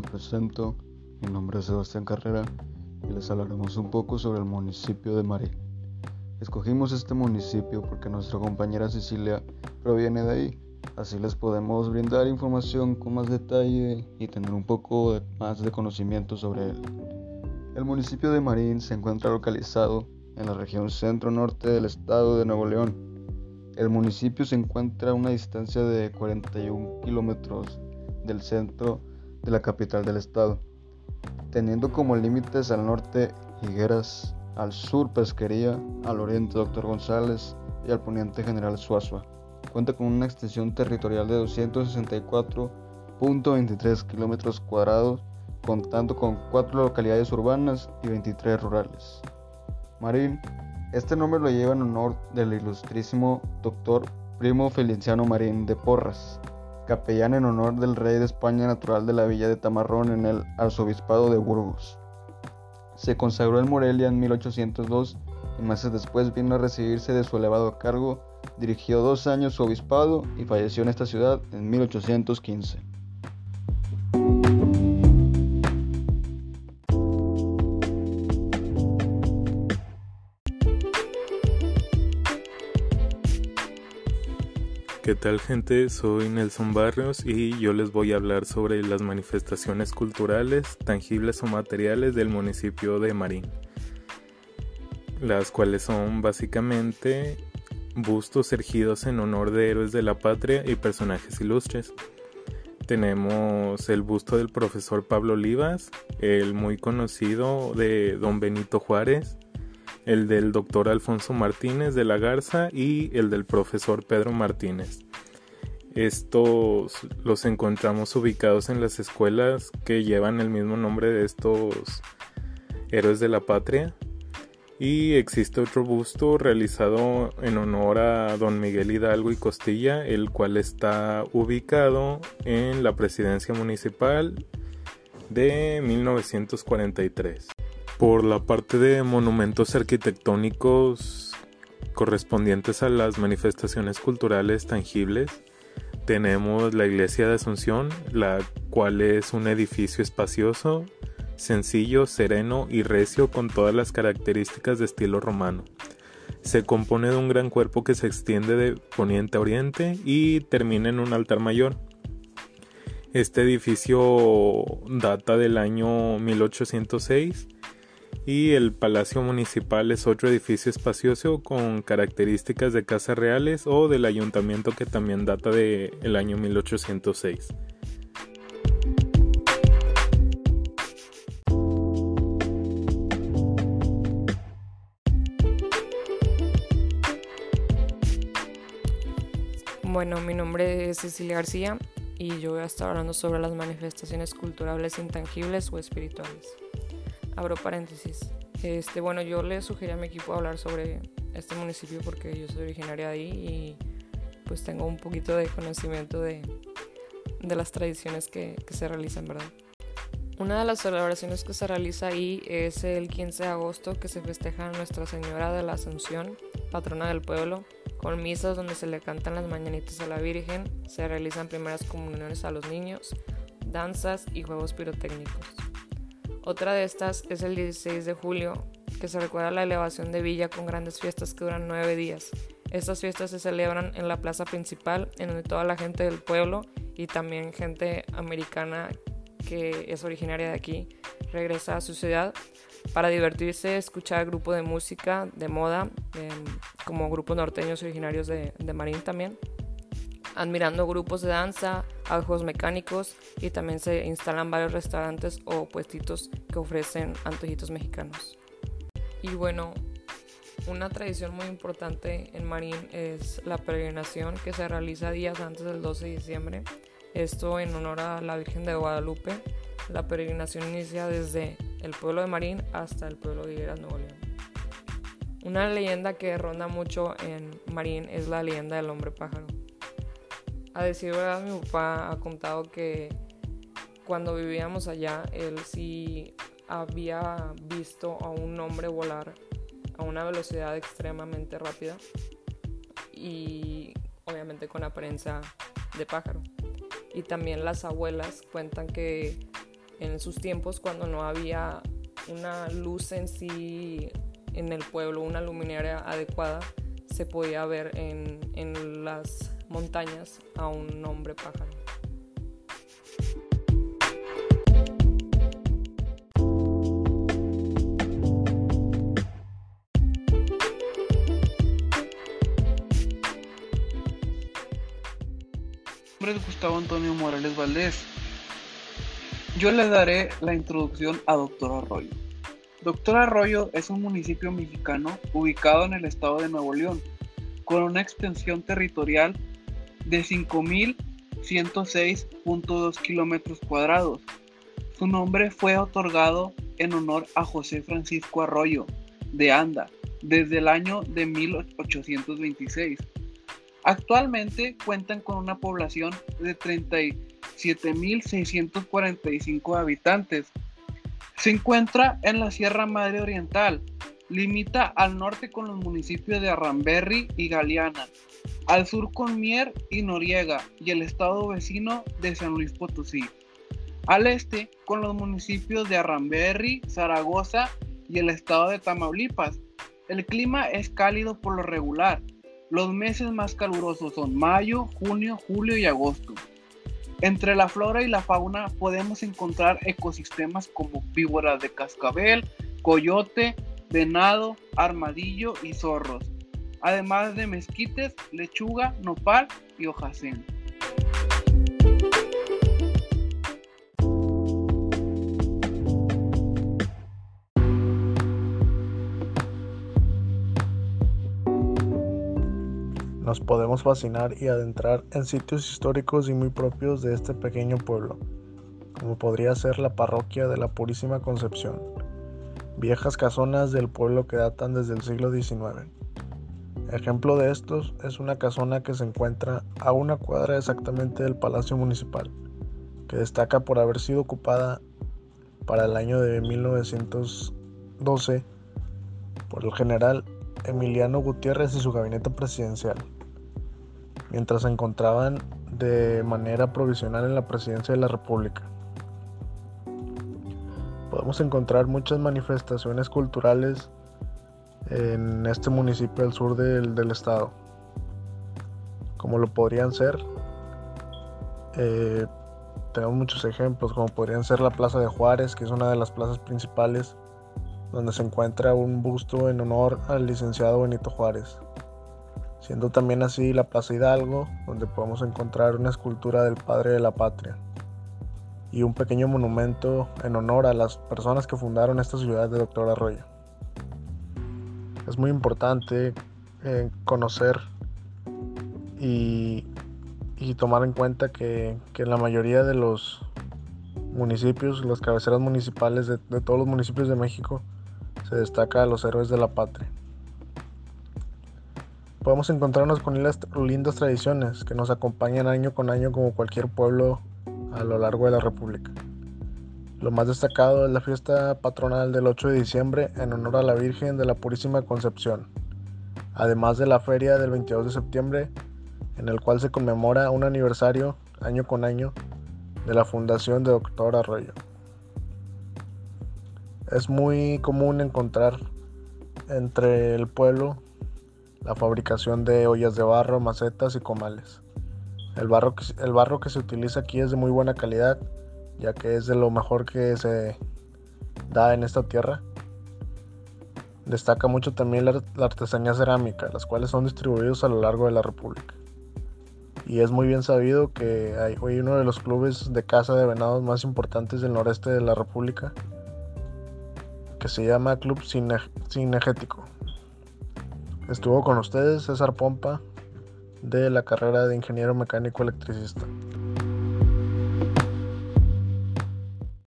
me presento, mi nombre es Sebastián Carrera y les hablaremos un poco sobre el municipio de Marín. Escogimos este municipio porque nuestra compañera Cecilia proviene de ahí, así les podemos brindar información con más detalle y tener un poco más de conocimiento sobre él. El municipio de Marín se encuentra localizado en la región centro-norte del estado de Nuevo León. El municipio se encuentra a una distancia de 41 kilómetros del centro de la capital del estado, teniendo como límites al norte Higueras, al sur Pesquería, al oriente Doctor González y al poniente General Suazua. Cuenta con una extensión territorial de 264.23 kilómetros cuadrados, contando con cuatro localidades urbanas y 23 rurales. Marín, este nombre lo lleva en honor del ilustrísimo doctor Primo Feliciano Marín de Porras, capellán en honor del rey de España natural de la villa de Tamarrón en el arzobispado de Burgos. Se consagró en Morelia en 1802 y meses después vino a recibirse de su elevado cargo, dirigió dos años su obispado y falleció en esta ciudad en 1815. ¿Qué tal gente? Soy Nelson Barrios y yo les voy a hablar sobre las manifestaciones culturales, tangibles o materiales del municipio de Marín, las cuales son básicamente bustos ergidos en honor de héroes de la patria y personajes ilustres. Tenemos el busto del profesor Pablo Olivas, el muy conocido de don Benito Juárez, el del doctor Alfonso Martínez de la Garza y el del profesor Pedro Martínez. Estos los encontramos ubicados en las escuelas que llevan el mismo nombre de estos héroes de la patria. Y existe otro busto realizado en honor a don Miguel Hidalgo y Costilla, el cual está ubicado en la presidencia municipal de 1943 por la parte de monumentos arquitectónicos correspondientes a las manifestaciones culturales tangibles, tenemos la iglesia de Asunción, la cual es un edificio espacioso, sencillo, sereno y recio con todas las características de estilo romano. Se compone de un gran cuerpo que se extiende de poniente a oriente y termina en un altar mayor. Este edificio data del año 1806 y el Palacio Municipal es otro edificio espacioso con características de casas reales o del ayuntamiento que también data del el año 1806. Bueno, mi nombre es Cecilia García y yo voy a estar hablando sobre las manifestaciones culturales intangibles o espirituales abro paréntesis. Este, bueno, yo le sugerí a mi equipo hablar sobre este municipio porque yo soy originaria de ahí y pues tengo un poquito de conocimiento de, de las tradiciones que, se realizan, ¿verdad? Una de las celebraciones que se realiza ahí es el 15 de agosto que se festeja Nuestra Señora de la Asunción, patrona del pueblo, con misas donde se le cantan las mañanitas a la Virgen, se realizan primeras comuniones a los niños, danzas y juegos pirotécnicos. Otra de estas es el 16 de julio, que se recuerda la elevación de Villa con grandes fiestas que duran nueve días. Estas fiestas se celebran en la plaza principal, en donde toda la gente del pueblo y también gente americana que es originaria de aquí regresa a su ciudad para divertirse, escuchar grupo de música, de moda, em, como grupos norteños originarios de, de Marín también admirando grupos de danza, juegos mecánicos y también se instalan varios restaurantes o puestitos que ofrecen antojitos mexicanos. Y bueno, una tradición muy importante en Marín es la peregrinación que se realiza días antes del 12 de diciembre. Esto en honor a la Virgen de Guadalupe. La peregrinación inicia desde el pueblo de Marín hasta el pueblo de Higueras, Nuevo León. Una leyenda que ronda mucho en Marín es la leyenda del hombre pájaro. A decir verdad, mi papá ha contado que cuando vivíamos allá, él sí había visto a un hombre volar a una velocidad extremadamente rápida y obviamente con apariencia de pájaro. Y también las abuelas cuentan que en sus tiempos cuando no había una luz en sí en el pueblo, una luminaria adecuada, se podía ver en, en las montañas a un hombre pájaro. Nombre es Gustavo Antonio Morales Valdés. Yo le daré la introducción a Doctor Arroyo. Doctor Arroyo es un municipio mexicano ubicado en el estado de Nuevo León, con una extensión territorial de 5.106.2 kilómetros cuadrados. Su nombre fue otorgado en honor a José Francisco Arroyo de Anda desde el año de 1826. Actualmente cuentan con una población de 37.645 habitantes. Se encuentra en la Sierra Madre Oriental. Limita al norte con los municipios de Arramberry y Galeana, al sur con Mier y Noriega y el estado vecino de San Luis Potosí. Al este con los municipios de Arramberry, Zaragoza y el estado de Tamaulipas. El clima es cálido por lo regular. Los meses más calurosos son mayo, junio, julio y agosto. Entre la flora y la fauna podemos encontrar ecosistemas como víboras de cascabel, coyote, venado, armadillo y zorros además de mezquites, lechuga, nopal y hojacén. Nos podemos fascinar y adentrar en sitios históricos y muy propios de este pequeño pueblo, como podría ser la parroquia de la Purísima Concepción, viejas casonas del pueblo que datan desde el siglo XIX Ejemplo de estos es una casona que se encuentra a una cuadra exactamente del Palacio Municipal, que destaca por haber sido ocupada para el año de 1912 por el general Emiliano Gutiérrez y su gabinete presidencial, mientras se encontraban de manera provisional en la presidencia de la República. Podemos encontrar muchas manifestaciones culturales en este municipio al sur del, estado. Como lo podrían ser, eh, tenemos muchos ejemplos, como podrían ser la Plaza de Juárez, que es una de las plazas principales, donde se encuentra un busto en honor al licenciado Benito Juárez. Siendo también así la Plaza Hidalgo, donde podemos encontrar una escultura del padre de la patria y un pequeño monumento en honor a las personas que fundaron esta ciudad de Doctor Arroyo es muy importante eh, conocer y, tomar en cuenta que, en la mayoría de los municipios, las cabeceras municipales de, todos los municipios de México, se destaca a los héroes de la patria. Podemos encontrarnos con lindas tradiciones que nos acompañan año con año como cualquier pueblo a lo largo de la República. Lo más destacado es la fiesta patronal del 8 de diciembre en honor a la Virgen de la Purísima Concepción, además de la feria del 22 de septiembre, en el cual se conmemora un aniversario año con año de la fundación de Doctor Arroyo. Es muy común encontrar entre el pueblo la fabricación de ollas de barro, macetas y comales. El barro, el barro que se utiliza aquí es de muy buena calidad ya que es de lo mejor que se da en esta tierra. Destaca mucho también la, artesanía cerámica, las cuales son distribuidos a lo largo de la República. Y es muy bien sabido que hay hoy uno de los clubes de caza de venados más importantes del noreste de la República, que se llama Club Cinegético. Estuvo con ustedes César Pompa de la carrera de ingeniero mecánico electricista.